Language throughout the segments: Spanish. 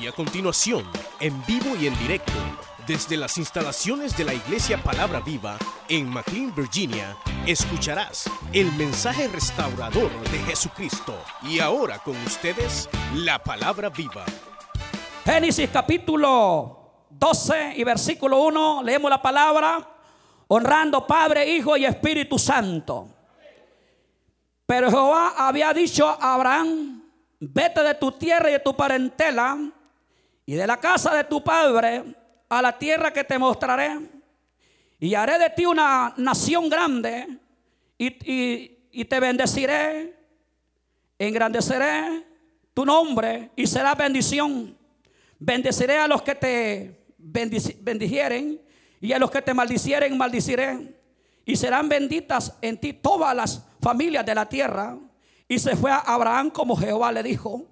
Y a continuación, en vivo y en directo, desde las instalaciones de la Iglesia Palabra Viva en McLean, Virginia, escucharás el mensaje restaurador de Jesucristo. Y ahora con ustedes, la Palabra Viva. Génesis capítulo 12 y versículo 1, leemos la palabra, honrando Padre, Hijo y Espíritu Santo. Pero Jehová había dicho a Abraham, vete de tu tierra y de tu parentela y de la casa de tu padre a la tierra que te mostraré. Y haré de ti una nación grande y, y- y te bendeciré, engrandeceré tu nombre y será bendición. Bendeciré a los que te bendijeren y a los que te maldicieren maldiciré. Y serán benditas en ti todas las familias de la tierra. Y se fue a Abraham como Jehová le dijo.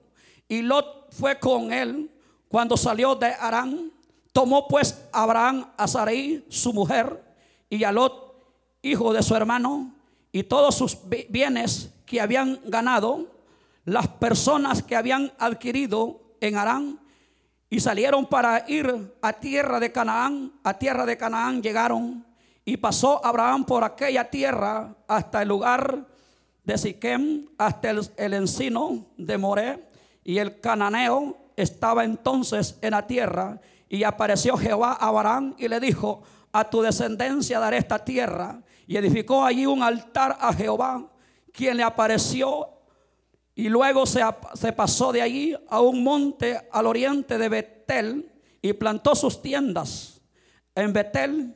Y Lot fue con él cuando salió de Arán. Tomó pues Abraham a Sarai, su mujer, y a Lot, hijo de su hermano, y todos sus bi- bienes que habían ganado, las personas que habían adquirido en Arán, y salieron para ir a tierra de Canaán. A tierra de Canaán llegaron y pasó Abraham por aquella tierra hasta el lugar de Siquem, hasta el, el encino de Moré. Y el cananeo estaba entonces en la tierra. Y apareció Jehová a Abraham y le dijo, a tu descendencia daré esta tierra. Y edificó allí un altar a Jehová, quien le apareció y luego se, pasó de allí a un monte al oriente de Betel y plantó sus tiendas en Betel,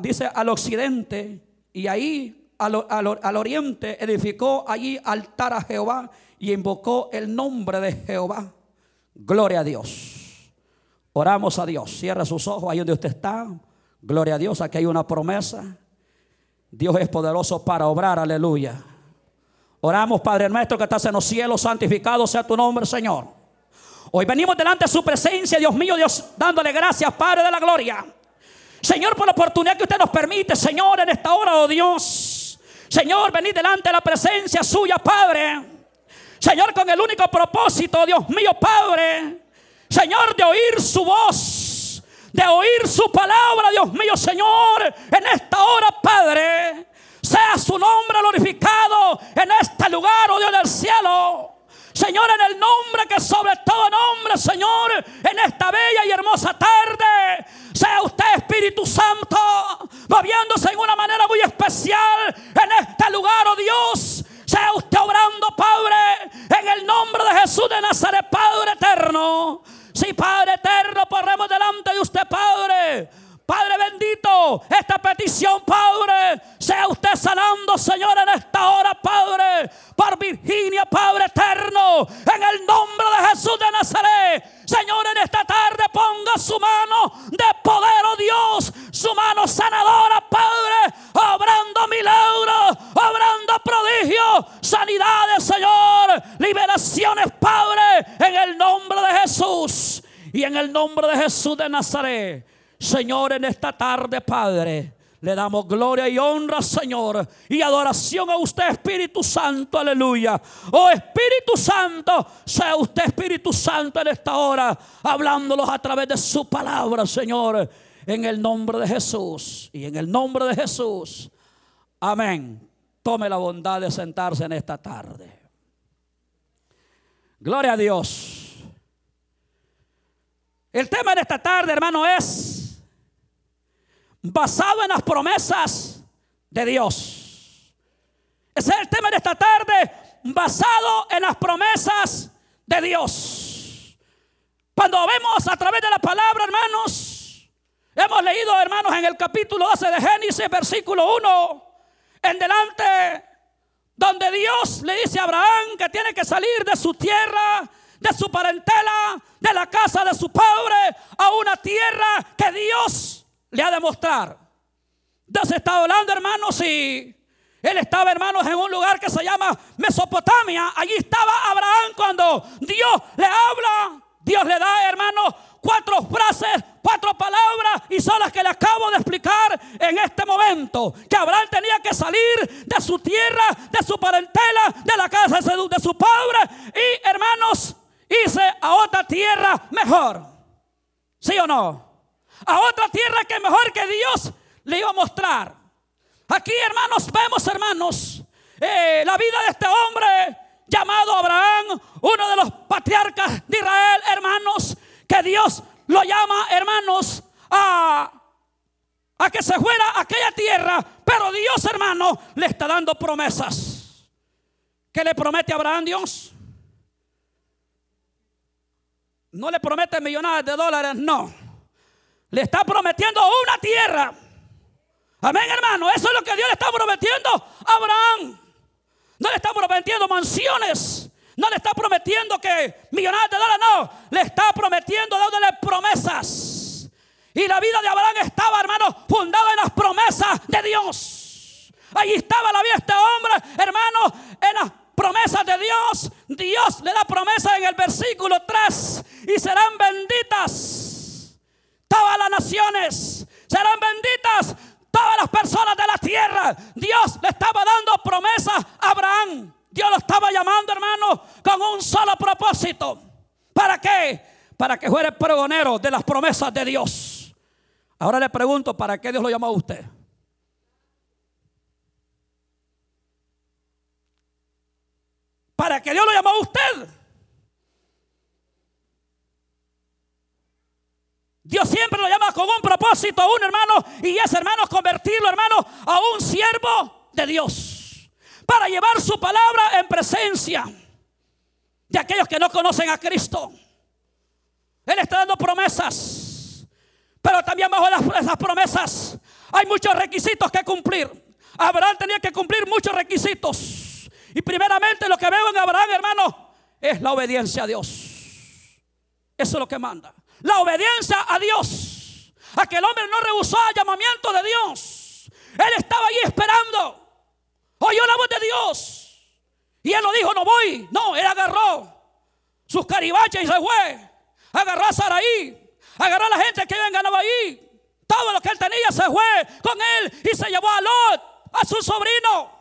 dice al occidente, y ahí al oriente edificó allí altar a Jehová y invocó el nombre de Jehová. Gloria a Dios. Oramos a Dios. Cierra sus ojos ahí donde usted está. Gloria a Dios. Aquí hay una promesa. Dios es poderoso para obrar. Aleluya. Oramos, Padre nuestro que estás en los cielos, santificado sea tu nombre, Señor. Hoy venimos delante de su presencia, Dios mío, Dios, dándole gracias, Padre de la gloria. Señor, por la oportunidad que usted nos permite, Señor, en esta hora, oh Dios. Señor, venid delante de la presencia suya, Padre. Señor, con el único propósito, Dios mío, Padre. Señor, de oír su voz, de oír su palabra, Dios mío, Señor, en esta hora, Padre. Sea su nombre glorificado en este lugar, oh Dios del cielo. Señor, en el nombre que sobre todo nombre, Señor, en esta bella y hermosa tarde, sea usted Espíritu Santo, moviéndose en una manera muy especial en este lugar, oh Dios. Sea usted obrando, Padre, en el nombre de Jesús de Nazaret, Jesús de Nazaret. Señor, en esta tarde, Padre, le damos gloria y honra, Señor, y adoración a usted, Espíritu Santo, aleluya. Oh Espíritu Santo, sea usted, Espíritu Santo, en esta hora, hablándolos a través de su palabra, Señor, en el nombre de Jesús y en el nombre de Jesús. Amén. Tome la bondad de sentarse en esta tarde. Gloria a Dios. El tema de esta tarde, hermano, es basado en las promesas de Dios. Ese es el tema de esta tarde, basado en las promesas de Dios. Cuando vemos a través de la palabra, hermanos, hemos leído, hermanos, en el capítulo 12 de Génesis, versículo 1, en delante, donde Dios le dice a Abraham que tiene que salir de su tierra, de su parentela, de la casa de su padre, a una tierra que Dios le ha de mostrar. Dios está hablando, hermanos, y él estaba, hermanos, en un lugar que se llama Mesopotamia. Allí estaba Abraham cuando Dios le habla. Dios le da, hermanos, cuatro frases, cuatro palabras y son las que le acabo de explicar en este momento. Que Abraham tenía que salir de su tierra, de su parentela, de la casa de su, padre y, hermanos, irse a otra tierra mejor. ¿Sí o no? A otra tierra que mejor que Dios le iba a mostrar. Aquí, hermanos, vemos, hermanos, eh, la vida de este hombre llamado Abraham, uno de los patriarcas de Israel, hermanos, que Dios lo llama, hermanos, a, a que se fuera a aquella tierra, pero Dios, hermano, le está dando promesas. ¿Qué le promete a Abraham Dios? No le promete millones de dólares, no. Le está prometiendo una tierra. Amén, hermano. Eso es lo que Dios le está prometiendo a Abraham. No le está prometiendo mansiones. No le está prometiendo que millonadas de dólares, no. Le está prometiendo dándole promesas. Y la vida de Abraham estaba, hermano, fundada en las promesas de Dios. Allí estaba la vida de este hombre, hermano, en las promesas de Dios. Dios le da promesa en el versículo 3. Y serán benditas todas las naciones. Serán benditas todas las personas de la tierra. Dios le estaba dando promesa a Abraham. Dios lo estaba llamando, hermano, con un solo propósito. ¿Para qué? Para que fuera pregonero de las promesas de Dios. Ahora le pregunto, ¿para qué Dios lo llamó a usted? ¿Para qué Dios lo llamó a usted? Dios siempre lo llama con un propósito a un hermano y ese hermano convertirlo, hermano, a un siervo de Dios. Para llevar su palabra en presencia de aquellos que no conocen a Cristo. Él está dando promesas, pero también bajo esas promesas hay muchos requisitos que cumplir. Abraham tenía que cumplir muchos requisitos. Y primeramente lo que veo en Abraham, hermano, es la obediencia a Dios. Eso es lo que manda la obediencia a Dios. Aquel hombre no rehusó el llamamiento de Dios. Él estaba ahí esperando. Oyó la voz de Dios. Y él no dijo, no voy. No, él agarró sus caribaches y se fue. Agarró a Saraí. Agarró a la gente que habían ganado ahí. Todo lo que él tenía se fue con él y se llevó a Lot, a su sobrino.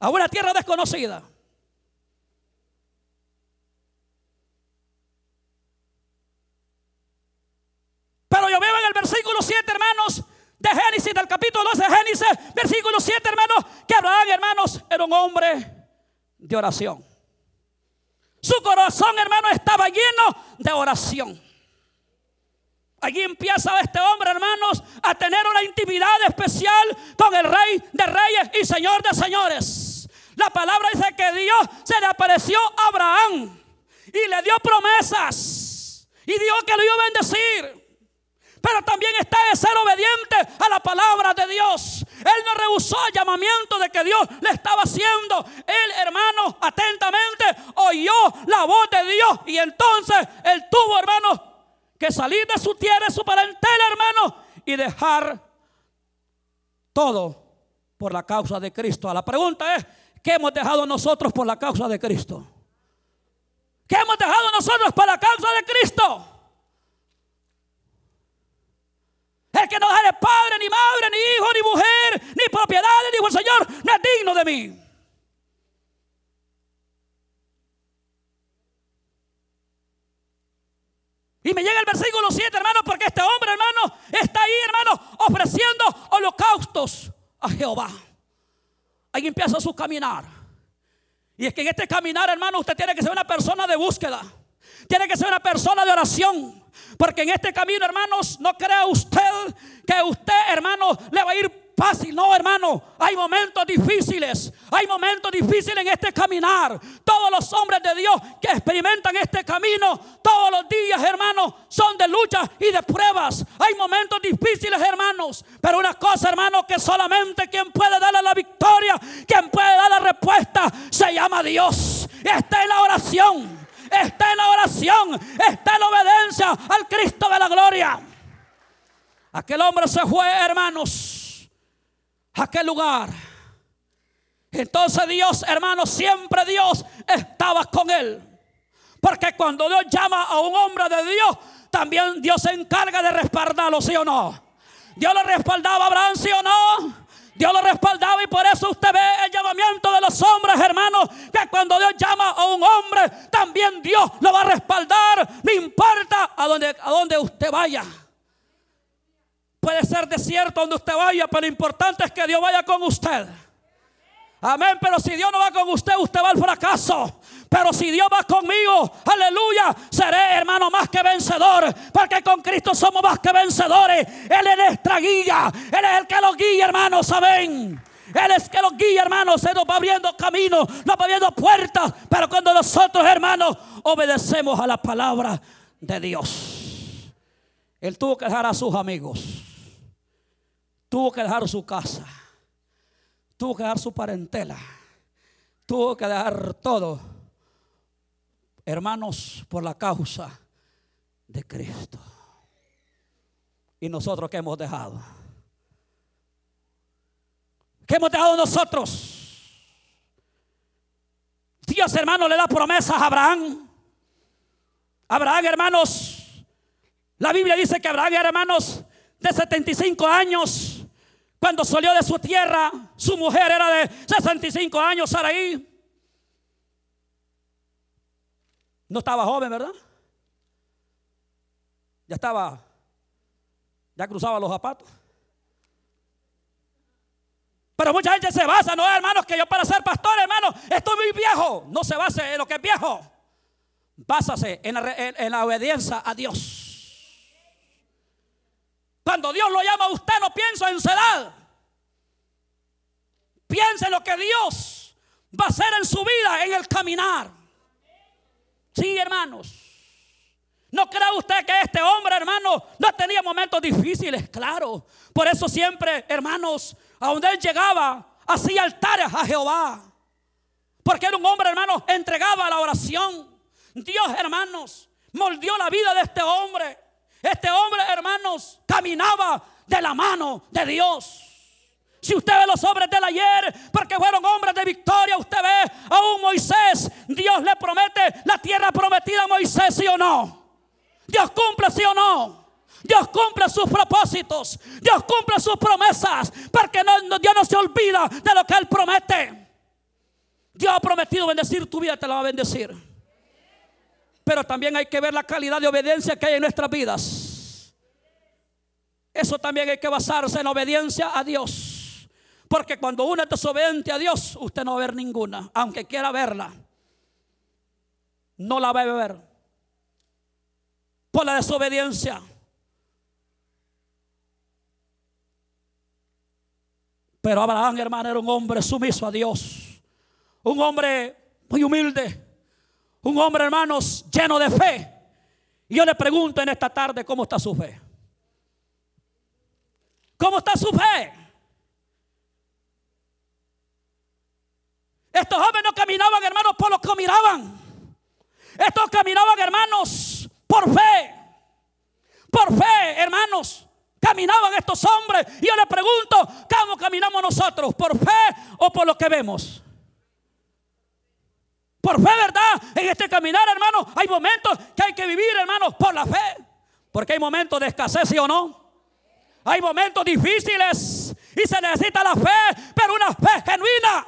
A una tierra desconocida. Pero yo veo en el versículo 7, hermanos, de Génesis, del capítulo 12 de Génesis, versículo 7, hermanos, que Abraham, hermanos, era un hombre de oración. Su corazón, hermano, estaba lleno de oración. Allí empieza este hombre, hermanos, a tener una intimidad especial con el rey de reyes y señor de señores. La palabra dice que Dios se le apareció a Abraham y le dio promesas y dijo que lo iba a bendecir. Pero también está de ser obediente a la palabra de Dios. Él no rehusó el llamamiento de que Dios le estaba haciendo. Él, hermano, atentamente oyó la voz de Dios. Y entonces él tuvo, hermano, que salir de su tierra, su parentela, hermano, y dejar todo por la causa de Cristo. La pregunta es, ¿qué hemos dejado nosotros por la causa de Cristo? ¿Qué hemos dejado nosotros por la causa de Cristo? El que no deja de padre, ni madre, ni hijo, ni mujer, ni propiedades, dijo el Señor, no es digno de mí. Y me llega el versículo 7, hermano, porque este hombre, hermano, está ahí, hermano, ofreciendo holocaustos a Jehová. Ahí empieza su caminar. Y es que en este caminar, hermano, usted tiene que ser una persona de búsqueda. Tiene que ser una persona de oración. Porque en este camino, hermanos, no crea usted que usted, hermano, le va a ir fácil. No, hermano, hay momentos difíciles. Hay momentos difíciles en este caminar. Todos los hombres de Dios que experimentan este camino, todos los días, hermanos, son de lucha y de pruebas. Hay momentos difíciles, hermanos. Pero una cosa, hermano, que solamente quien puede darle la victoria, quien puede dar la respuesta, se llama Dios. Está en la oración está en la oración, está en la obediencia al Cristo de la gloria. Aquel hombre se fue, hermanos, aquel lugar. Entonces Dios, hermanos, siempre Dios estaba con él. Porque cuando Dios llama a un hombre de Dios, también Dios se encarga de respaldarlo, ¿sí o no? Dios lo respaldaba a Abraham, ¿sí o no? Dios lo respaldaba y por eso usted ve el llamamiento de los hombres, hermanos, que cuando Dios llama a un hombre, también Dios lo va a respaldar, no importa a dónde, a dónde usted vaya. Puede ser desierto donde usted vaya, pero lo importante es que Dios vaya con usted. Amén, pero si Dios no va con usted, usted va al fracaso. Pero si Dios va conmigo, aleluya, seré hermano más que vencedor. Porque con Cristo somos más que vencedores. Él es nuestra guía. Él es el que los guía, hermanos. Amén. Él es el que los guía, hermanos. Se nos va abriendo camino, nos va abriendo puertas. Pero cuando nosotros, hermanos, obedecemos a la palabra de Dios. Él tuvo que dejar a sus amigos. Tuvo que dejar su casa. Tuvo que dejar su parentela. Tuvo que dejar todo hermanos, por la causa de Cristo. ¿Y nosotros qué hemos dejado? ¿Qué hemos dejado nosotros? Dios, hermano, le da promesas a Abraham. Abraham, hermanos, la Biblia dice que Abraham, hermanos, de 75 años, cuando salió de su tierra, su mujer era de 65 años, Saraí. No estaba joven, ¿verdad? Ya estaba, ya cruzaba los zapatos. Pero mucha gente se basa, no, hermanos, que yo para ser pastor, hermano, estoy muy viejo. No se base en lo que es viejo. Básase en la, en la obediencia a Dios. Cuando Dios lo llama a usted, no piensa en su edad. Piensa en lo que Dios va a hacer en su vida, en el caminar. Sí, hermanos. ¿No cree usted que este hombre, hermano, no tenía momentos difíciles? Claro. Por eso siempre, hermanos, a donde él llegaba, hacía altares a Jehová. Porque era un hombre, hermano, entregaba a la oración. Dios, hermanos, moldeó la vida de este hombre. Este hombre, hermanos, caminaba de la mano de Dios. Si usted ve los hombres del ayer, porque fueron hombres de victoria, usted ve a un Moisés, Dios le promete la tierra prometida a Moisés, sí o no. Dios cumple, sí o no. Dios cumple sus propósitos. Dios cumple sus promesas. Porque Dios no se olvida de lo que Él promete. Dios ha prometido bendecir tu vida, te la va a bendecir. Pero también hay que ver la calidad de obediencia que hay en nuestras vidas. Eso también hay que basarse en obediencia a Dios. Porque cuando uno es desobediente a Dios, usted no va a ver ninguna, aunque quiera verla. No la va a ver. Por la desobediencia. Pero Abraham, hermano, era un hombre sumiso a Dios. Un hombre muy humilde. Un hombre, hermanos, lleno de fe. Y yo le pregunto en esta tarde, ¿cómo está su fe? ¿Cómo está su fe? Estos jóvenes no caminaban, hermanos, por lo que miraban. Estos caminaban, hermanos, por fe. Por fe, hermanos. Caminaban estos hombres. Y yo le pregunto, ¿cómo caminamos nosotros? ¿Por fe o por lo que vemos? Por fe, ¿verdad? En este caminar, hermanos, hay momentos que hay que vivir, hermanos, por la fe. Porque hay momentos de escasez, ¿sí o no? Hay momentos difíciles y se necesita la fe, pero una fe genuina.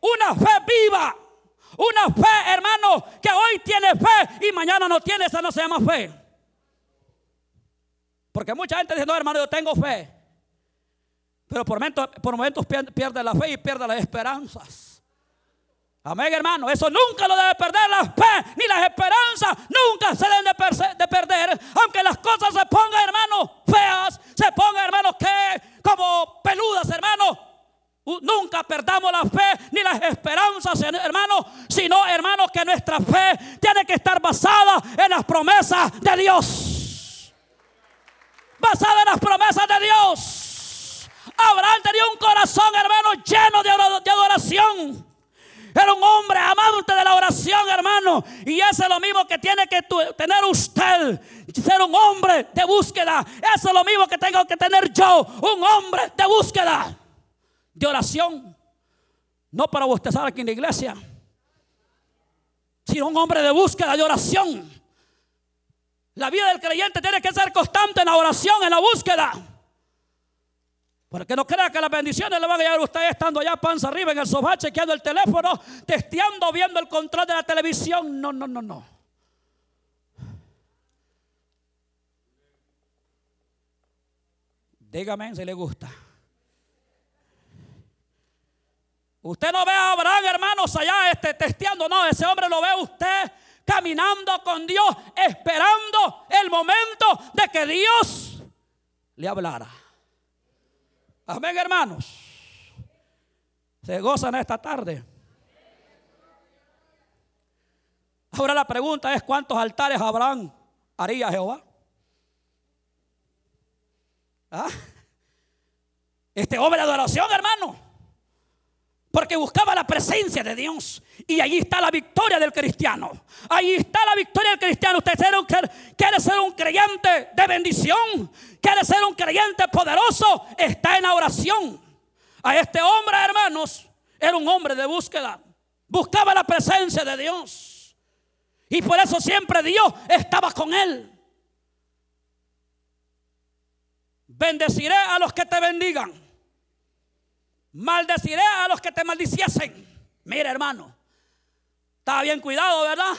Una fe viva. Una fe, hermano, que hoy tiene fe y mañana no tiene, esa no se llama fe. Porque mucha gente dice, no, hermano, yo tengo fe. Pero por momentos, por momentos pierde la fe y pierde las esperanzas. Amén, hermano. Eso nunca lo debe perder la fe ni las esperanzas. Nunca se deben de, de, perder. Aunque las cosas se pongan, hermano, feas. Se pongan, hermano, que como peludas, hermano. Nunca perdamos la fe ni las esperanzas, hermanos, sino, hermanos, que nuestra fe tiene que estar basada en las promesas de Dios. Basada en las promesas de Dios. Abraham tenía un corazón, hermano, lleno de adoración. Era un hombre amante de la oración, hermano. Y eso es lo mismo que tiene que tener usted. Ser un hombre de búsqueda. Eso es lo mismo que tengo que tener yo. Un hombre de búsqueda de oración. No para bostezar aquí en la iglesia, sino un hombre de búsqueda, de oración. La vida del creyente tiene que ser constante en la oración, en la búsqueda. Porque no crea que las bendiciones le van a llegar a usted estando allá panza arriba en el sofá, chequeando el teléfono, testeando, viendo el control de la televisión. No, no, no, no. Dígame si le gusta. Usted no ve a Abraham, hermanos, allá este, testeando. No, ese hombre lo ve usted caminando con Dios, esperando el momento de que Dios le hablara. Amén, hermanos. Se gozan esta tarde. Ahora la pregunta es: ¿cuántos altares Abraham haría Jehová? ¿Ah? Este hombre de adoración, hermano. Porque buscaba la presencia de Dios. Y allí está la victoria del cristiano. Ahí está la victoria del cristiano. Usted quiere ser un creyente de bendición. Quiere ser un creyente poderoso. Está en la oración. A este hombre, hermanos, era un hombre de búsqueda. Buscaba la presencia de Dios. Y por eso siempre Dios estaba con él. Bendeciré a los que te bendigan Maldeciré a los que te maldiciesen. Mira, hermano. Está bien cuidado, ¿verdad?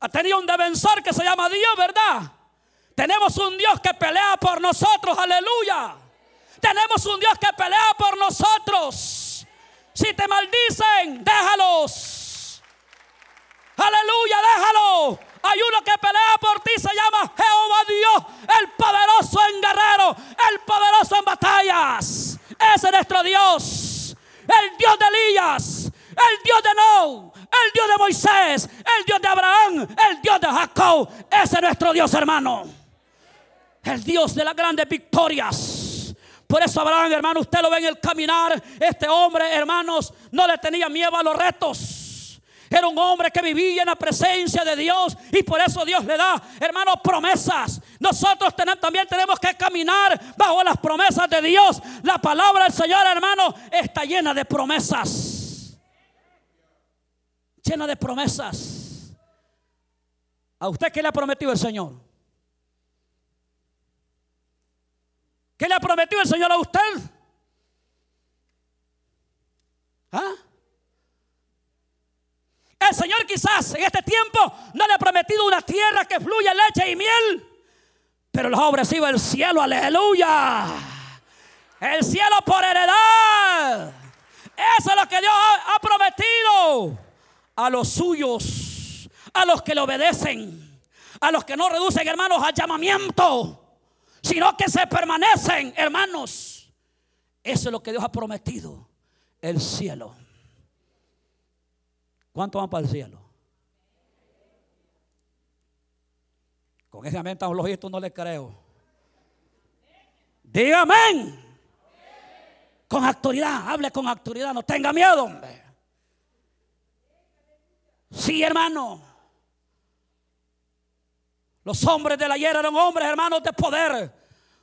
Ha tenido un defensor que se llama Dios, ¿verdad? Tenemos un Dios que pelea por nosotros, aleluya. Tenemos un Dios que pelea por nosotros. Si te maldicen, déjalos. Aleluya, déjalo. Hay uno que pelea por ti, se llama Jehová Dios, el poderoso en guerrero, el poderoso en batallas. Ese es nuestro Dios. El Dios de Elías. El Dios de No. El Dios de Moisés. El Dios de Abraham. El Dios de Jacob. Ese es nuestro Dios, hermano. El Dios de las grandes victorias. Por eso Abraham, hermano, usted lo ve en el caminar. Este hombre, hermanos, no le tenía miedo a los retos. Era un hombre que vivía en la presencia de Dios y por eso Dios le da, hermanos, promesas. Nosotros también tenemos que caminar bajo las promesas de Dios. La palabra del Señor, hermano, está llena de promesas. Llena de promesas. ¿A usted qué le ha prometido el Señor? ¿Qué le ha prometido el Señor a usted? ¿Ah? El Señor quizás en este tiempo no le ha prometido una tierra que fluya leche y miel, pero los ha ofrecido el cielo, aleluya. El cielo por heredad. Eso es lo que Dios ha, prometido a los suyos, a los que le obedecen, a los que no reducen, hermanos, al llamamiento, sino que se permanecen, hermanos. Eso es lo que Dios ha prometido, el cielo. ¿Cuántos van para el cielo? Con ese amén tan lógico no le creo. Dígame. Con autoridad, hable con autoridad, no tenga miedo, hombre. Sí, hermano. Los hombres de la ayer eran hombres, hermanos, de poder.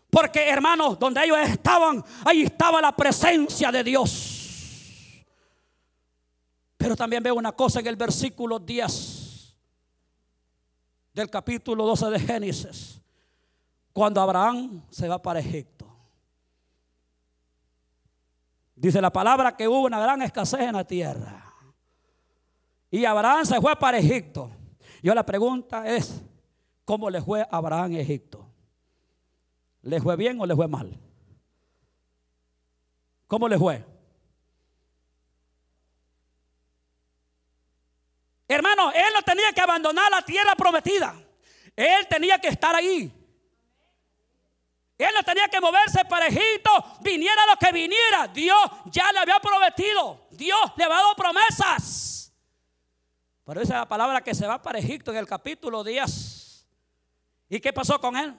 Porque, hermanos, donde ellos estaban, ahí estaba la presencia de Dios. Pero también veo una cosa en el versículo 10 del capítulo 12 de Génesis. Cuando Abraham se va para Egipto. Dice la palabra que hubo una gran escasez en la tierra. Y Abraham se fue para Egipto. Yo la pregunta es, ¿cómo le fue a Abraham en Egipto? ¿Le fue bien o le fue mal? ¿Cómo le fue? Hermano, él no tenía que abandonar la tierra prometida. Él tenía que estar ahí. Él no tenía que moverse para Egipto, viniera lo que viniera. Dios ya le había prometido. Dios le había dado promesas. Pero esa es la palabra que se va para Egipto en el capítulo 10. ¿Y qué pasó con él?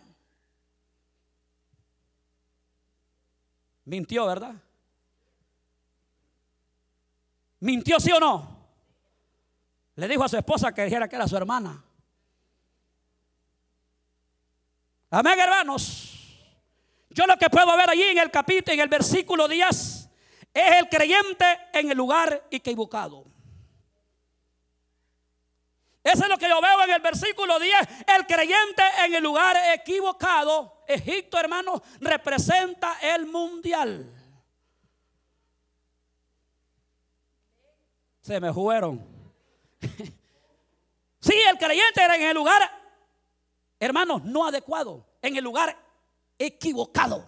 Mintió, ¿verdad? ¿Mintió sí o no? Le dijo a su esposa que dijera que era su hermana. Amén, hermanos. Yo lo que puedo ver allí en el capítulo, en el versículo 10, es el creyente en el lugar equivocado. Eso es lo que yo veo en el versículo 10. El creyente en el lugar equivocado. Egipto, hermano, representa el mundial. Se me fueron. sí, el creyente era en el lugar, hermano, no adecuado. En el lugar equivocado.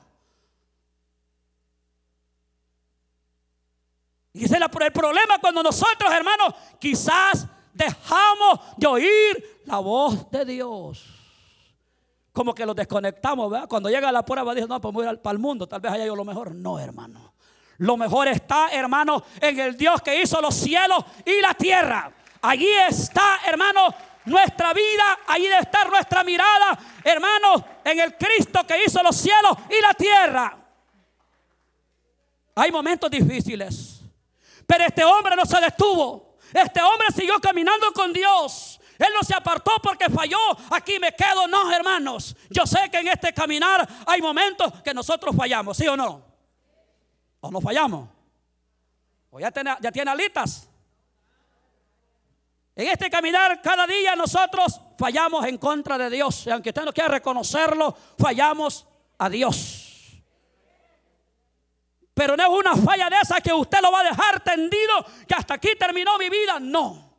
Y ese es el problema cuando nosotros, hermanos, quizás dejamos de oír la voz de Dios. Como que los desconectamos, ¿verdad? Cuando llega la prueba, dice, no, pues voy a ir para el mundo, tal vez haya yo lo mejor. No, hermano. Lo mejor está, hermano, en el Dios que hizo los cielos y la tierra. Allí está, hermano, nuestra vida, allí debe estar nuestra mirada, hermano, en el Cristo que hizo los cielos y la tierra. Hay momentos difíciles. Pero este hombre no se detuvo. Este hombre siguió caminando con Dios. Él no se apartó porque falló. Aquí me quedo. No, hermanos. Yo sé que en este caminar hay momentos que nosotros fallamos. ¿Sí o no? ¿O no fallamos? ¿O ya tiene, ya tiene alitas? En este caminar cada día nosotros fallamos en contra de Dios. Y aunque usted no quiera reconocerlo, fallamos a Dios. Pero no es una falla de esa que usted lo va a dejar tendido, que hasta aquí terminó mi vida. No.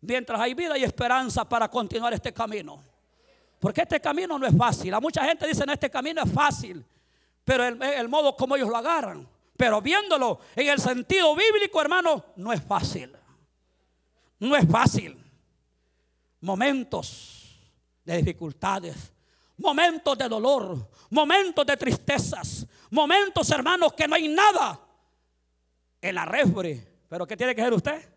Mientras hay vida y esperanza para continuar este camino. Porque este camino no es fácil. A mucha gente dice, no, este camino es fácil. Pero el, el modo como ellos lo agarran. Pero viéndolo en el sentido bíblico, hermano, no es fácil. No es fácil. Momentos de dificultades, momentos de dolor, momentos de tristezas, momentos, hermanos, que no hay nada en la refri. Pero ¿qué tiene que hacer usted?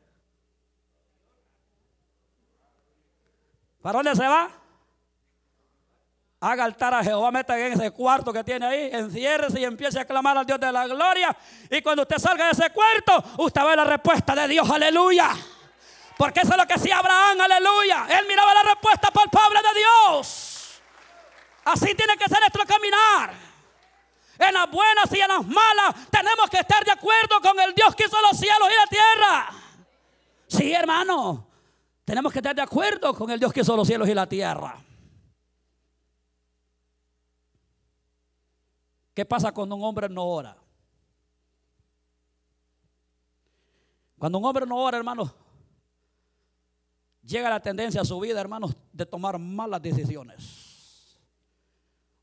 ¿Para dónde se va? Haga altar a Jehová, meta en ese cuarto que tiene ahí, enciérrese y empiece a clamar al Dios de la gloria. Y cuando usted salga de ese cuarto, usted ve la respuesta de Dios, aleluya. Porque eso es lo que hacía Abraham, aleluya. Él miraba la respuesta palpable de Dios. Así tiene que ser nuestro caminar. En las buenas y en las malas tenemos que estar de acuerdo con el Dios que hizo los cielos y la tierra. Sí, hermano. Tenemos que estar de acuerdo con el Dios que hizo los cielos y la tierra. ¿Qué pasa cuando un hombre no ora? Cuando un hombre no ora, hermano, llega la tendencia a su vida, hermanos, de tomar malas decisiones.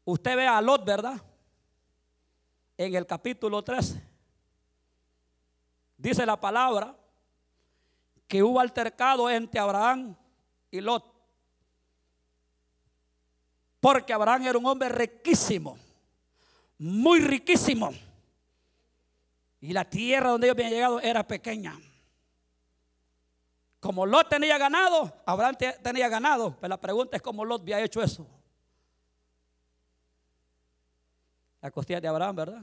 Usted ve a Lot, ¿verdad? En el capítulo 13. Dice la palabra que hubo altercado entre Abraham y Lot. Porque Abraham era un hombre riquísimo, muy riquísimo. Y la tierra donde ellos habían llegado era pequeña. Como Lot tenía ganado, Abraham tenía ganado. Pero la pregunta es cómo Lot había hecho eso. La costilla de Abraham, ¿verdad?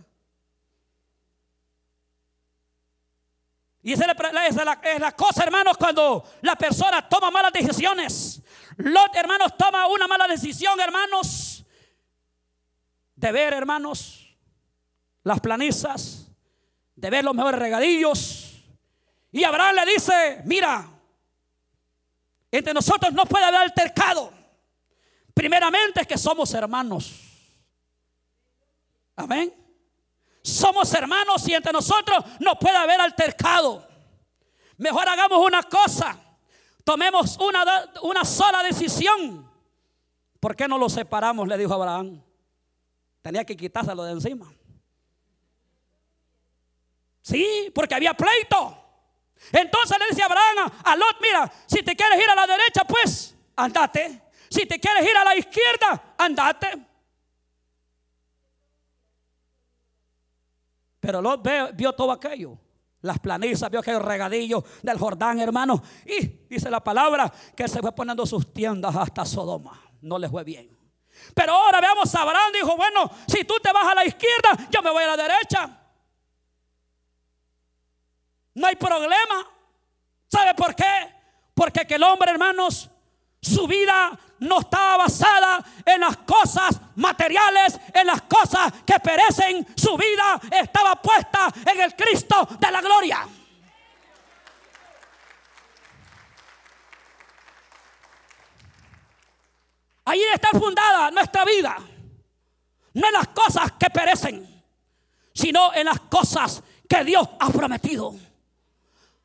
Y esa es la, cosa, hermanos, cuando la persona toma malas decisiones. Lot, hermanos, toma una mala decisión, hermanos, de ver, hermanos, las planizas, de ver los mejores regadillos. Y Abraham le dice, mira, entre nosotros no puede haber altercado. Primeramente es que somos hermanos. Amén. Somos hermanos y entre nosotros no puede haber altercado. Mejor hagamos una cosa. Tomemos una, sola decisión. ¿Por qué no lo separamos? Le dijo Abraham. Tenía que quitárselo de encima. Sí, porque había pleito. Entonces le dice Abraham a Lot, mira, si te quieres ir a la derecha, pues andate. Si te quieres ir a la izquierda, andate. Pero Lot vio todo aquello. Las planizas, vio aquellos regadillos del Jordán, hermano. Y dice la palabra que se fue poniendo sus tiendas hasta Sodoma. No les fue bien. Pero ahora veamos Abraham, dijo, bueno, si tú te vas a la izquierda, yo me voy a la derecha. No hay problema. ¿Sabe por qué? Porque que el hombre, hermanos, su vida no está basada en las cosas materiales, en las cosas que perecen. Su vida estaba puesta en el Cristo de la gloria. Ahí está fundada nuestra vida. No en las cosas que perecen, sino en las cosas que Dios ha prometido.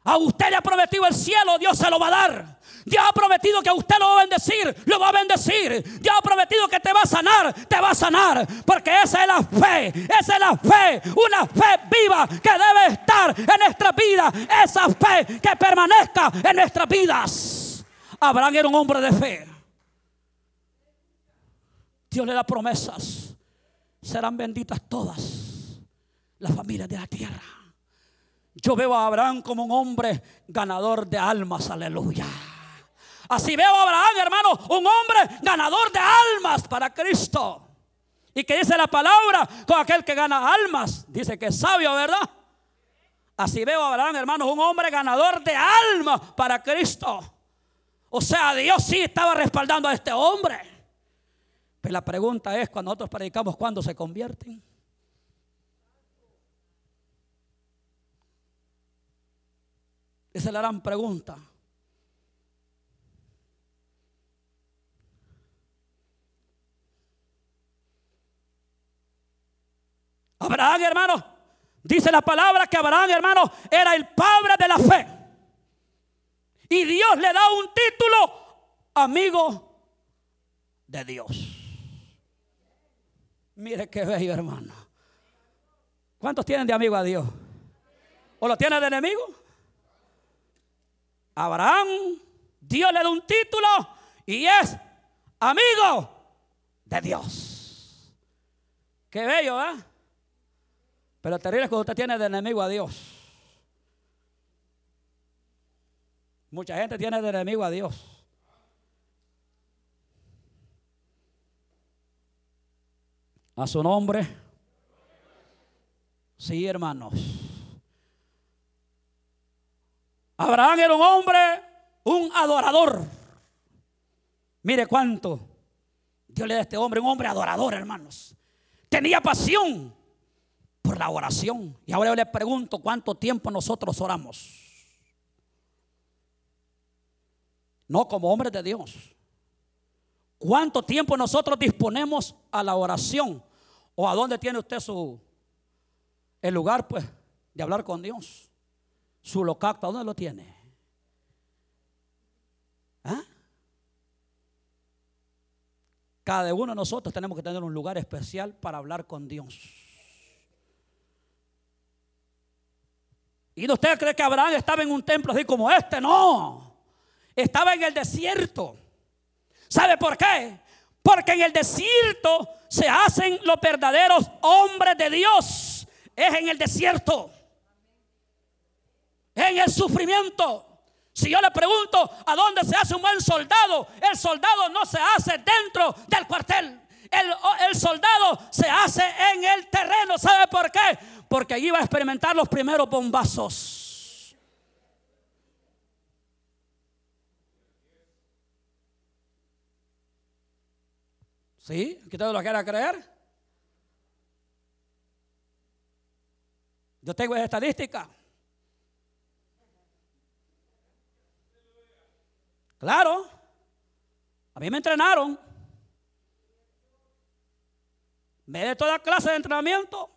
A usted le ha prometido el cielo, Dios se lo va a dar. Dios ha prometido que a usted lo va a bendecir, lo va a bendecir. Dios ha prometido que te va a sanar, te va a sanar. Porque esa es la fe, esa es la fe, una fe viva que debe estar en nuestra vida. Esa fe que permanezca en nuestras vidas. Abraham era un hombre de fe. Dios le da promesas. Serán benditas todas las familias de la tierra. Yo veo a Abraham como un hombre ganador de almas, aleluya. Así veo a Abraham, hermano, un hombre ganador de almas para Cristo. Y que dice la palabra con aquel que gana almas. Dice que es sabio, ¿verdad? Así veo a Abraham, hermano, un hombre ganador de almas para Cristo. O sea, Dios sí estaba respaldando a este hombre. Pero la pregunta es, cuando nosotros predicamos, ¿cuándo se convierten? Esa es la gran pregunta. Abraham, hermano, dice la palabra que Abraham, hermano, era el padre de la fe. Y Dios le da un título, amigo de Dios. Mire qué bello, hermano. ¿Cuántos tienen de amigo a Dios? ¿O lo tienen de enemigo? Abraham, Dios le da un título y es amigo de Dios. Qué bello, ¿eh? Pero terrible es cuando usted tiene de enemigo a Dios. Mucha gente tiene de enemigo a Dios. A su nombre. Sí, hermanos. Abraham era un hombre, un adorador. Mire cuánto Dios le da a este hombre, un hombre adorador, hermanos. Tenía pasión por la oración. Y ahora yo le pregunto cuánto tiempo nosotros oramos. No como hombres de Dios. ¿Cuánto tiempo nosotros disponemos a la oración? ¿O a dónde tiene usted su el lugar pues de hablar con Dios? Su locacto, ¿a dónde lo tiene? ¿Ah? Cada uno de nosotros tenemos que tener un lugar especial para hablar con Dios. ¿Y usted cree que Abraham estaba en un templo así como este? No. Estaba en el desierto. ¿Sabe por qué? Porque en el desierto se hacen los verdaderos hombres de Dios. Es en el desierto. En el sufrimiento. Si yo le pregunto a dónde se hace un buen soldado, el soldado no se hace dentro del cuartel. El, soldado se hace en el terreno. ¿Sabe por qué? Porque iba a experimentar los primeros bombazos. ¿Sí? ¿Que usted lo quiera creer? Yo tengo estadística. Claro. A mí me entrenaron. Me de toda clase de entrenamiento.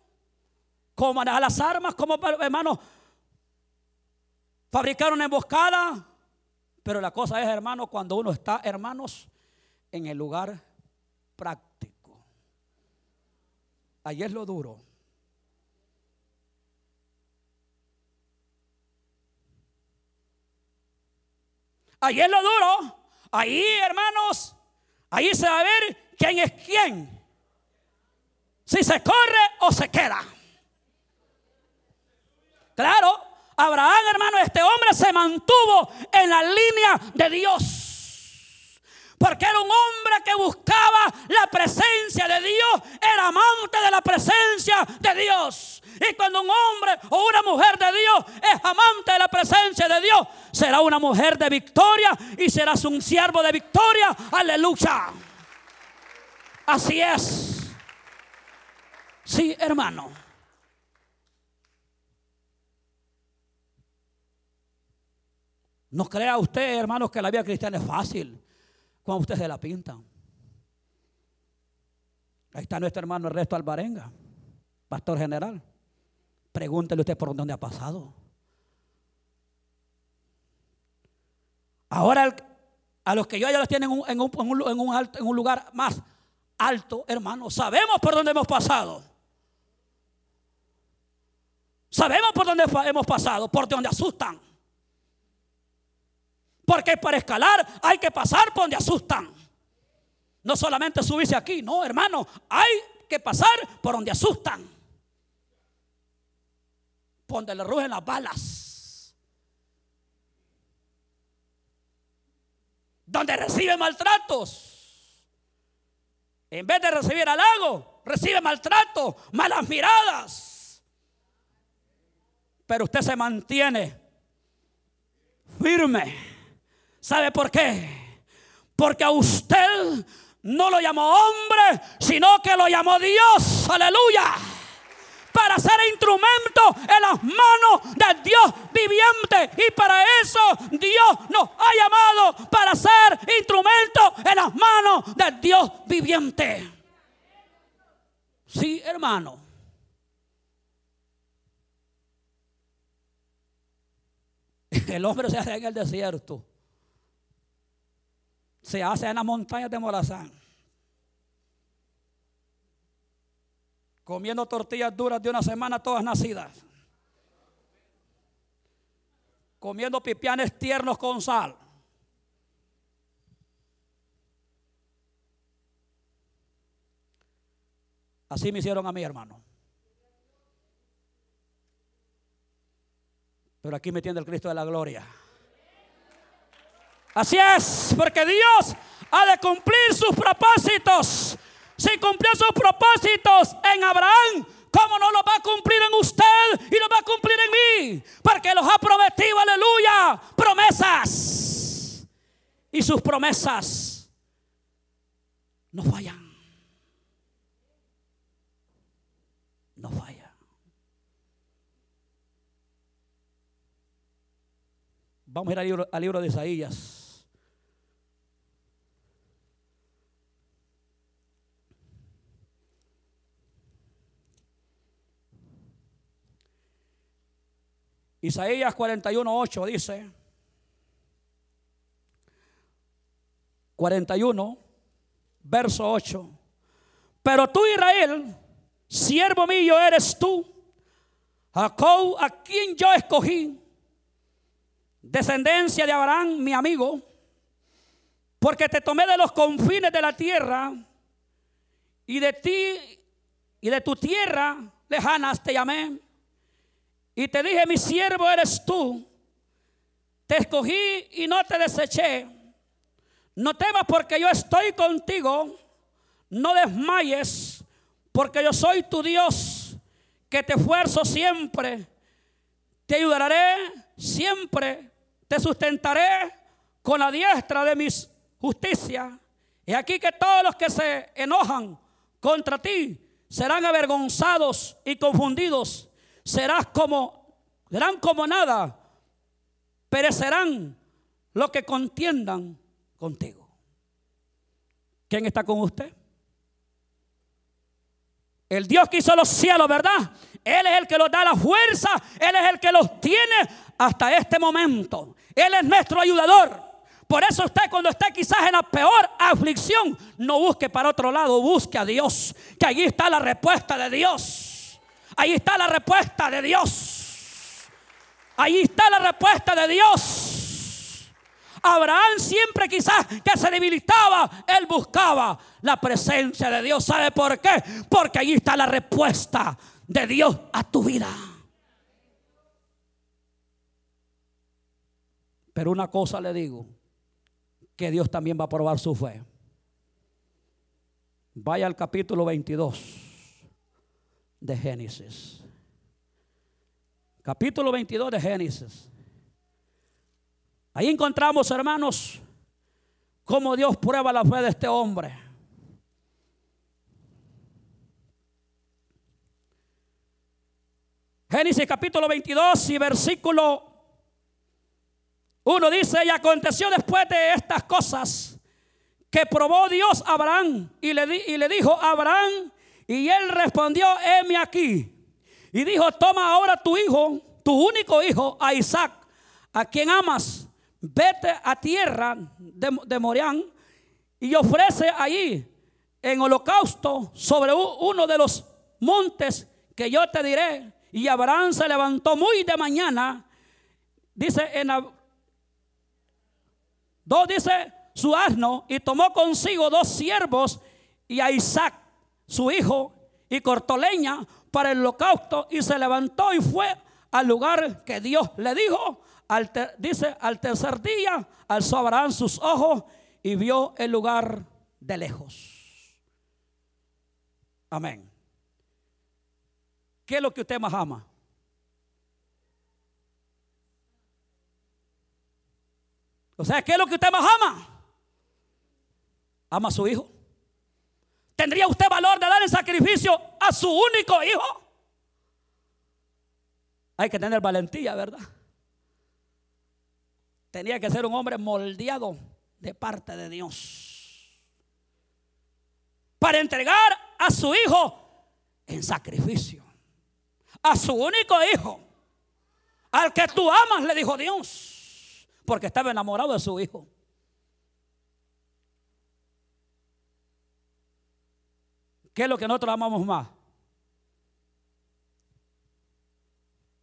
Cómo manejar las armas, cómo, hermanos, fabricar una emboscada. Pero la cosa es, hermanos, cuando uno está, hermanos, en el lugar práctico. Ahí es lo duro. Ahí es lo duro. Ahí, hermanos, ahí se va a ver quién es quién. Si se corre o se queda. Claro, Abraham, hermano, este hombre se mantuvo en la línea de Dios. Porque era un hombre que buscaba la presencia de Dios, era amante de la presencia de Dios. Y cuando un hombre o una mujer de Dios es amante de la presencia de Dios, será una mujer de victoria y serás un siervo de victoria. Aleluya. Así es. Sí, hermano. No crea usted, hermanos, que la vida cristiana es fácil cuando usted se la pinta. Ahí está nuestro hermano Ernesto Alvarenga, pastor general. Pregúntele usted por dónde ha pasado. Ahora a los que yo ya los tienen en un, lugar más alto, hermano, sabemos por dónde hemos pasado. Sabemos por dónde hemos pasado, por donde asustan. Porque para escalar hay que pasar por donde asustan. No solamente subirse aquí, no, hermano, hay que pasar por donde asustan. Donde le rugen las balas. Donde recibe maltratos. En vez de recibir halago, recibe maltrato, malas miradas. Pero usted se mantiene firme. ¿Sabe por qué? Porque a usted no lo llamó hombre, sino que lo llamó Dios. Aleluya. Para ser instrumento en las manos del Dios viviente. Y para eso Dios nos ha llamado para ser instrumento en las manos del Dios viviente. Sí, hermano. El hombre se hace en el desierto se hace en las montañas de Morazán. Comiendo tortillas duras de una semana todas nacidas. Comiendo pipianes tiernos con sal. Así me hicieron a mi hermano. Pero aquí me tiene el Cristo de la gloria. Así es, porque Dios ha de cumplir sus propósitos. Si cumplió sus propósitos en Abraham, ¿cómo no los va a cumplir en usted y los va a cumplir en mí? Porque los ha prometido, aleluya, promesas. Y sus promesas no fallan. No fallan. Vamos a ir al libro, al libro de Isaías. Isaías 41, dice, 41, verso 8, pero tú Israel, siervo mío eres tú, Jacob a quien yo escogí, descendencia de Abraham, mi amigo, porque te tomé de los confines de la tierra y de ti y de tu tierra lejanas te llamé y te dije, mi siervo eres tú. Te escogí y no te deseché. No temas porque yo estoy contigo. No desmayes porque yo soy tu Dios que te esfuerzo siempre. Te ayudaré siempre. Te sustentaré con la diestra de mis justicia. Y aquí que todos los que se enojan contra ti serán avergonzados y confundidos serás como, serán como nada, perecerán los que contiendan contigo. ¿Quién está con usted? El Dios que hizo los cielos, ¿verdad? Él es el que los da la fuerza, Él es el que los tiene hasta este momento. Él es nuestro ayudador. Por eso usted cuando esté quizás en la peor aflicción, no busque para otro lado, busque a Dios, que allí está la respuesta de Dios. Ahí está la respuesta de Dios. Ahí está la respuesta de Dios. Abraham siempre quizás que se debilitaba, él buscaba la presencia de Dios. ¿Sabe por qué? Porque ahí está la respuesta de Dios a tu vida. Pero una cosa le digo, que Dios también va a probar su fe. Vaya al capítulo 22 de Génesis. Capítulo 22 de Génesis. Ahí encontramos, hermanos, cómo Dios prueba la fe de este hombre. Génesis capítulo 22 y versículo 1 dice, y aconteció después de estas cosas que probó Dios a Abraham y le, y le dijo Abraham, y él respondió, heme aquí. Y dijo, toma ahora tu hijo, tu único hijo, a Isaac, a quien amas, vete a tierra de, de Morián y ofrece allí en holocausto sobre uno de los montes que yo te diré. Y Abraham se levantó muy de mañana, dice en dos dice su asno y tomó consigo dos siervos y a Isaac, su hijo, y cortó leña para el holocausto y se levantó y fue al lugar que Dios le dijo. dice, al tercer día alzó Abraham sus ojos y vio el lugar de lejos. Amén. ¿Qué es lo que usted más ama? O sea, ¿qué es lo que usted más ama? ama a su hijo? ¿Tendría usted valor de dar el sacrificio a su único hijo? Hay que tener valentía, ¿verdad? Tenía que ser un hombre moldeado de parte de Dios. Para entregar a su hijo en sacrificio. A su único hijo. Al que tú amas, le dijo Dios. Porque estaba enamorado de su hijo. ¿Qué es lo que nosotros amamos más?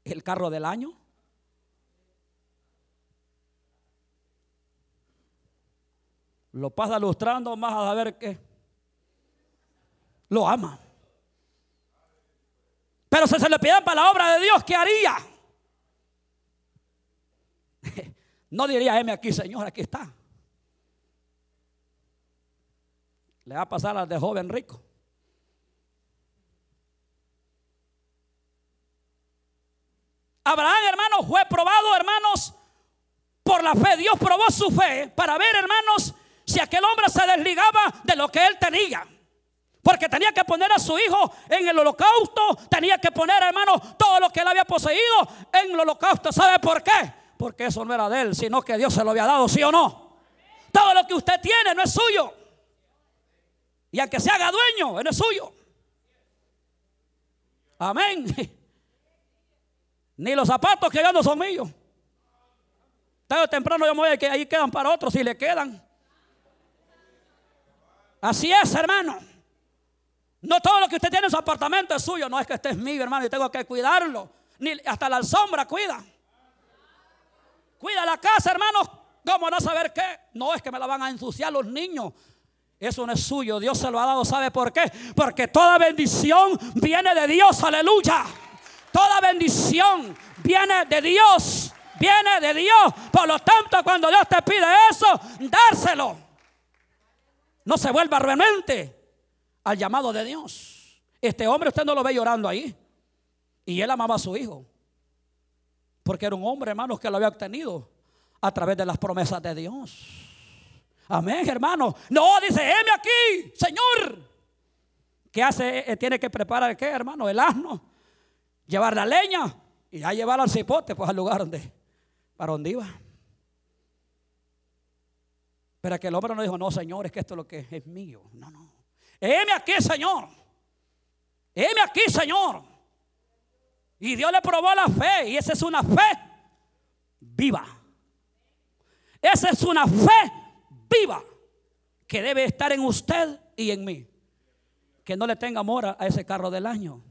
¿El carro del año? Lo pasa lustrando más a ver qué. Lo ama. Pero si se le pide para la obra de Dios, ¿qué haría? No diría, M aquí, Señor, aquí está. Le va a pasar al de joven rico. Abraham, hermanos, fue probado, hermanos, por la fe. Dios probó su fe para ver, hermanos, si aquel hombre se desligaba de lo que él tenía. Porque tenía que poner a su hijo en el holocausto, tenía que poner, hermanos, todo lo que él había poseído en el holocausto. ¿Sabe por qué? Porque eso no era de él, sino que Dios se lo había dado, ¿sí o no? Todo lo que usted tiene no es suyo. Y aunque se haga dueño, no es suyo. Amén. Ni los zapatos que no son míos. Tarde temprano yo me voy a que ahí quedan para otros si le quedan. Así es, hermano. No todo lo que usted tiene en su apartamento es suyo. No es que este es mío, hermano, y tengo que cuidarlo. Ni hasta la sombra cuida. Cuida la casa, hermano. ¿Cómo no saber qué? No es que me la van a ensuciar los niños. Eso no es suyo. Dios se lo ha dado. ¿Sabe por qué? Porque toda bendición viene de Dios. Aleluya. Toda bendición viene de Dios. Viene de Dios. Por lo tanto, cuando Dios te pide eso, dárselo. No se vuelva realmente al llamado de Dios. Este hombre usted no lo ve llorando ahí. Y él amaba a su hijo. Porque era un hombre, hermanos, que lo había obtenido a través de las promesas de Dios. Amén, hermano. No, dice, heme aquí, Señor. ¿Qué hace? Eh, tiene que preparar, ¿qué, hermano? El asno llevar la leña y ya llevar al cipote, pues al lugar donde, para donde iba. Pero que el hombre no dijo, no, Señor, es que esto es lo que es mío. No, no. Heme aquí, Señor. Heme aquí, Señor. Y Dios le probó la fe. Y esa es una fe viva. Esa es una fe viva que debe estar en usted y en mí. Que no le tenga amor a ese carro del año.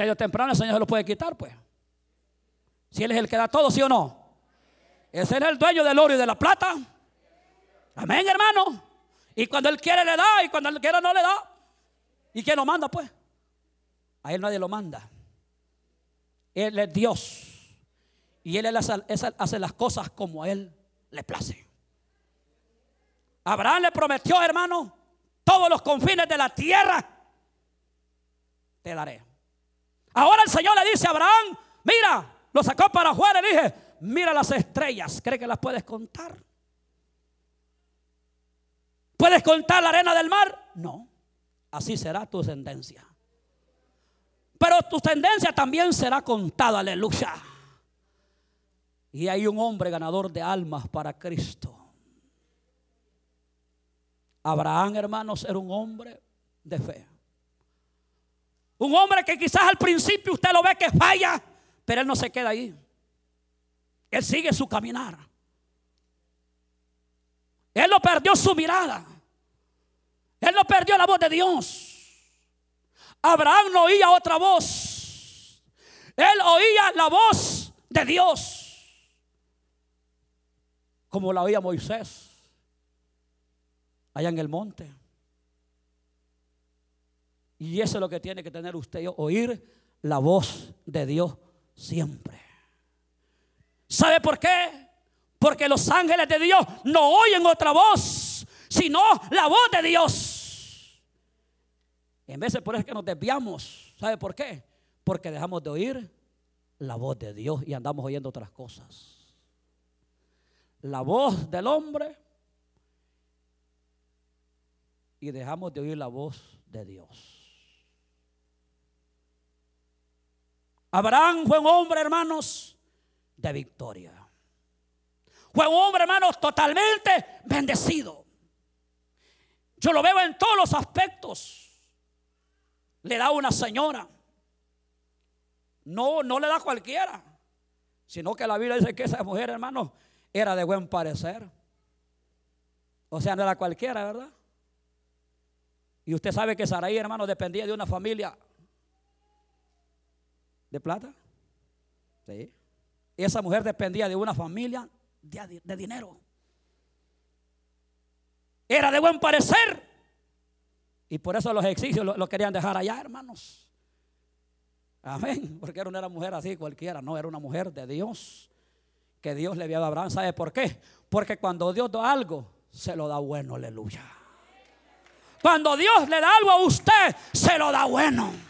Tarde temprano el Señor se lo puede quitar, pues. Si Él es el que da todo, ¿sí o no? Ese es el dueño del oro y de la plata. Amén, hermano. Y cuando Él quiere le da y cuando Él quiere no le da. ¿Y quién lo manda, pues? A Él nadie lo manda. Él es Dios. Y Él hace las cosas como a Él le place. Abraham le prometió, hermano, todos los confines de la tierra te daré. Ahora el Señor le dice a Abraham, mira, lo sacó para afuera y dije, mira las estrellas, ¿cree que las puedes contar? ¿Puedes contar la arena del mar? No, así será tu tendencia. Pero tu tendencia también será contada, aleluya. Y hay un hombre ganador de almas para Cristo. Abraham, hermanos, era un hombre de fe. Un hombre que quizás al principio usted lo ve que falla, pero él no se queda ahí. Él sigue su caminar. Él no perdió su mirada. Él no perdió la voz de Dios. Abraham no oía otra voz. Él oía la voz de Dios. Como la oía Moisés. Allá en el monte. Y eso es lo que tiene que tener usted, oír la voz de Dios siempre. ¿Sabe por qué? Porque los ángeles de Dios no oyen otra voz, sino la voz de Dios. En veces por eso es que nos desviamos. ¿Sabe por qué? Porque dejamos de oír la voz de Dios y andamos oyendo otras cosas. La voz del hombre y dejamos de oír la voz de Dios. Abraham fue un hombre, hermanos, de victoria. Fue un hombre, hermanos, totalmente bendecido. Yo lo veo en todos los aspectos. Le da una señora. No, no le da cualquiera. Sino que la Biblia dice que esa mujer, hermanos, era de buen parecer. O sea, no era cualquiera, ¿verdad? Y usted sabe que Saraí, hermano, dependía de una familia de plata. Sí. Esa mujer dependía de una familia de, dinero. Era de buen parecer. Y por eso los exicios lo, querían dejar allá, hermanos. Amén. Porque era una mujer así cualquiera. No, era una mujer de Dios. Que Dios le había dado a Abraham. ¿Sabe por qué? Porque cuando Dios da algo, se lo da bueno. Aleluya. Cuando Dios le da algo a usted, se lo da bueno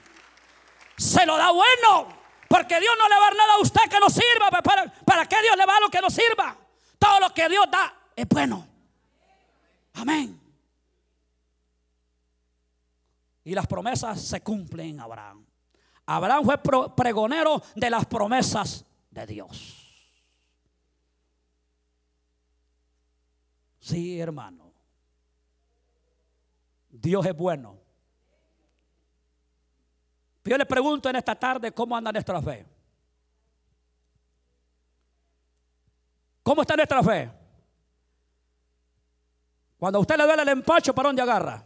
se lo da bueno. Porque Dios no le va a dar nada a usted que no sirva. ¿Para, qué Dios le va a lo que no sirva? Todo lo que Dios da es bueno. Amén. Y las promesas se cumplen en Abraham. Abraham fue pregonero de las promesas de Dios. Sí, hermano. Dios es bueno. Yo le pregunto en esta tarde cómo anda nuestra fe. ¿Cómo está nuestra fe? Cuando a usted le duele el empacho, ¿para dónde agarra?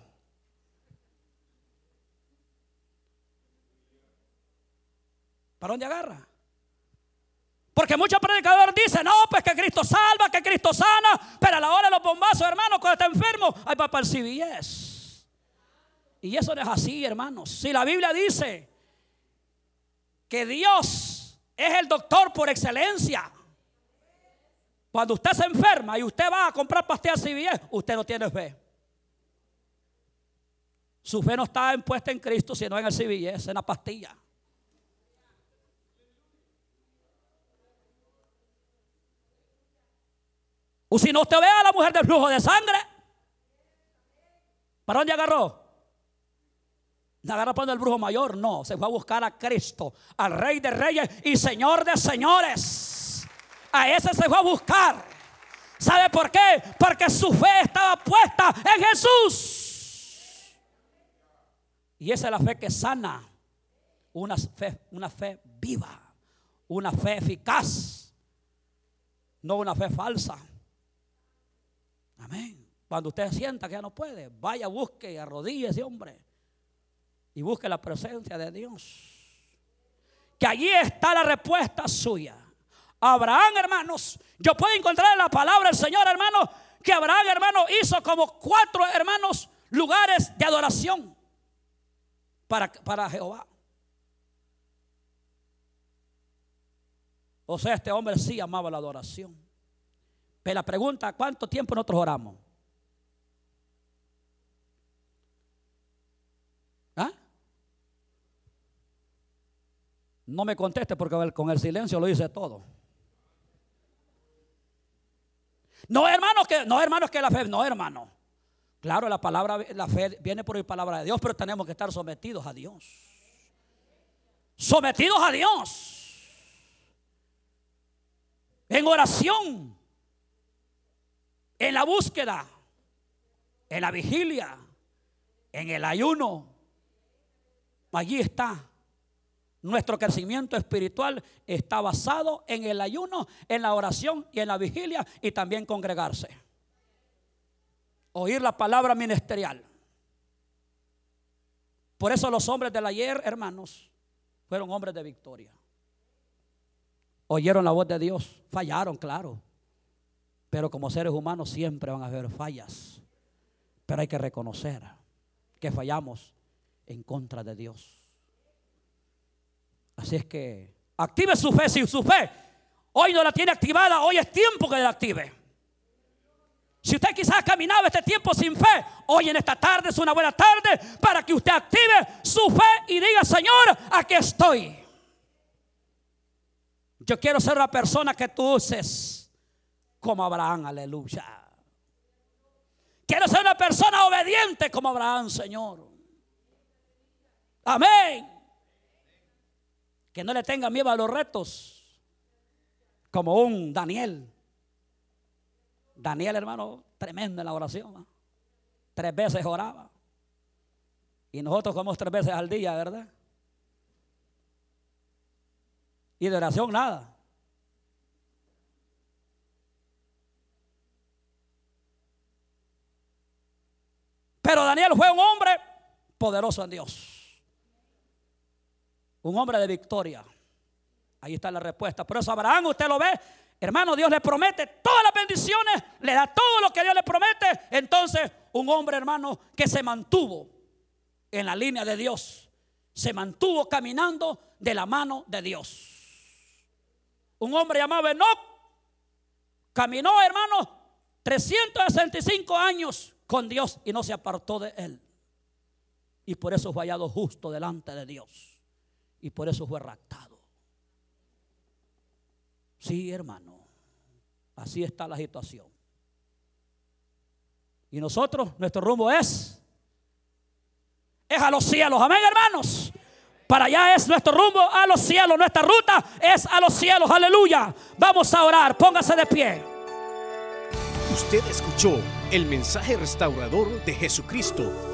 ¿Para dónde agarra? Porque muchos predicadores dicen, no, pues que Cristo salva, que Cristo sana, pero a la hora de los bombazos, hermano, cuando está enfermo, hay para el CBS. Y eso no es así, hermanos. Si la Biblia dice que Dios es el doctor por excelencia. Cuando usted se enferma y usted va a comprar pastillas CBS, usted no tiene fe. Su fe no está impuesta en Cristo, sino en el CBS, en la pastilla. O si no, usted ve a la mujer del flujo de sangre. ¿Para dónde agarró? Agarra el brujo mayor, no, se fue a buscar a Cristo, al Rey de Reyes y Señor de Señores. A ese se fue a buscar. ¿Sabe por qué? Porque su fe estaba puesta en Jesús. Y esa es la fe que sana. Una fe, una fe viva. Una fe eficaz. No una fe falsa. Amén. Cuando usted sienta que ya no puede, vaya, busque y arrodille ese hombre y busque la presencia de Dios. Que allí está la respuesta suya. Abraham, hermanos, yo puedo encontrar en la palabra del Señor, hermano, que Abraham, hermano, hizo como cuatro, hermanos, lugares de adoración para, para Jehová. O sea, este hombre sí amaba la adoración. Pero la pregunta, ¿cuánto tiempo nosotros oramos? No me conteste porque con el silencio lo dice todo. No, hermanos, que no, hermanos, que la fe, no, hermano. Claro, la palabra, la fe viene por la palabra de Dios, pero tenemos que estar sometidos a Dios. Sometidos a Dios. En oración. En la búsqueda. en la vigilia, en el ayuno. Allí está. Nuestro crecimiento espiritual está basado en el ayuno, en la oración y en la vigilia y también congregarse. Oír la palabra ministerial. Por eso los hombres del ayer, hermanos, fueron hombres de victoria. Oyeron la voz de Dios, fallaron, claro. Pero como seres humanos siempre van a haber fallas. Pero hay que reconocer que fallamos en contra de Dios. Así es que active su fe. Si su fe hoy no la tiene activada, hoy es tiempo que la active. Si usted quizás ha caminado este tiempo sin fe, hoy en esta tarde es una buena tarde para que usted active su fe y diga, Señor, aquí estoy. Yo quiero ser una persona que tú uses como Abraham, aleluya. Quiero ser una persona obediente como Abraham, Señor. Amén. Que no le tenga miedo a los retos, como un Daniel. Daniel, hermano, tremendo en la oración. Tres veces oraba. Y nosotros comemos tres veces al día, ¿verdad? Y de oración nada. Pero Daniel fue un hombre poderoso en Dios. Un hombre de victoria. Ahí está la respuesta. Por eso Abraham, usted lo ve, Hermano, Dios le promete todas las bendiciones, le da todo lo que Dios le promete. Entonces, un hombre, hermano, que se mantuvo en la línea de Dios, se mantuvo caminando de la mano de Dios. Un hombre llamado Enoch caminó, hermano, 365 años con Dios y no se apartó de él. Y por eso fue hallado justo delante de Dios. Y por eso fue raptado. Sí, hermano. Así está la situación. Y nosotros, nuestro rumbo es, es a los cielos. Amén, hermanos. Para allá es nuestro rumbo a los cielos. Nuestra ruta es a los cielos. Aleluya. Vamos a orar. Póngase de pie. Usted escuchó el mensaje restaurador de Jesucristo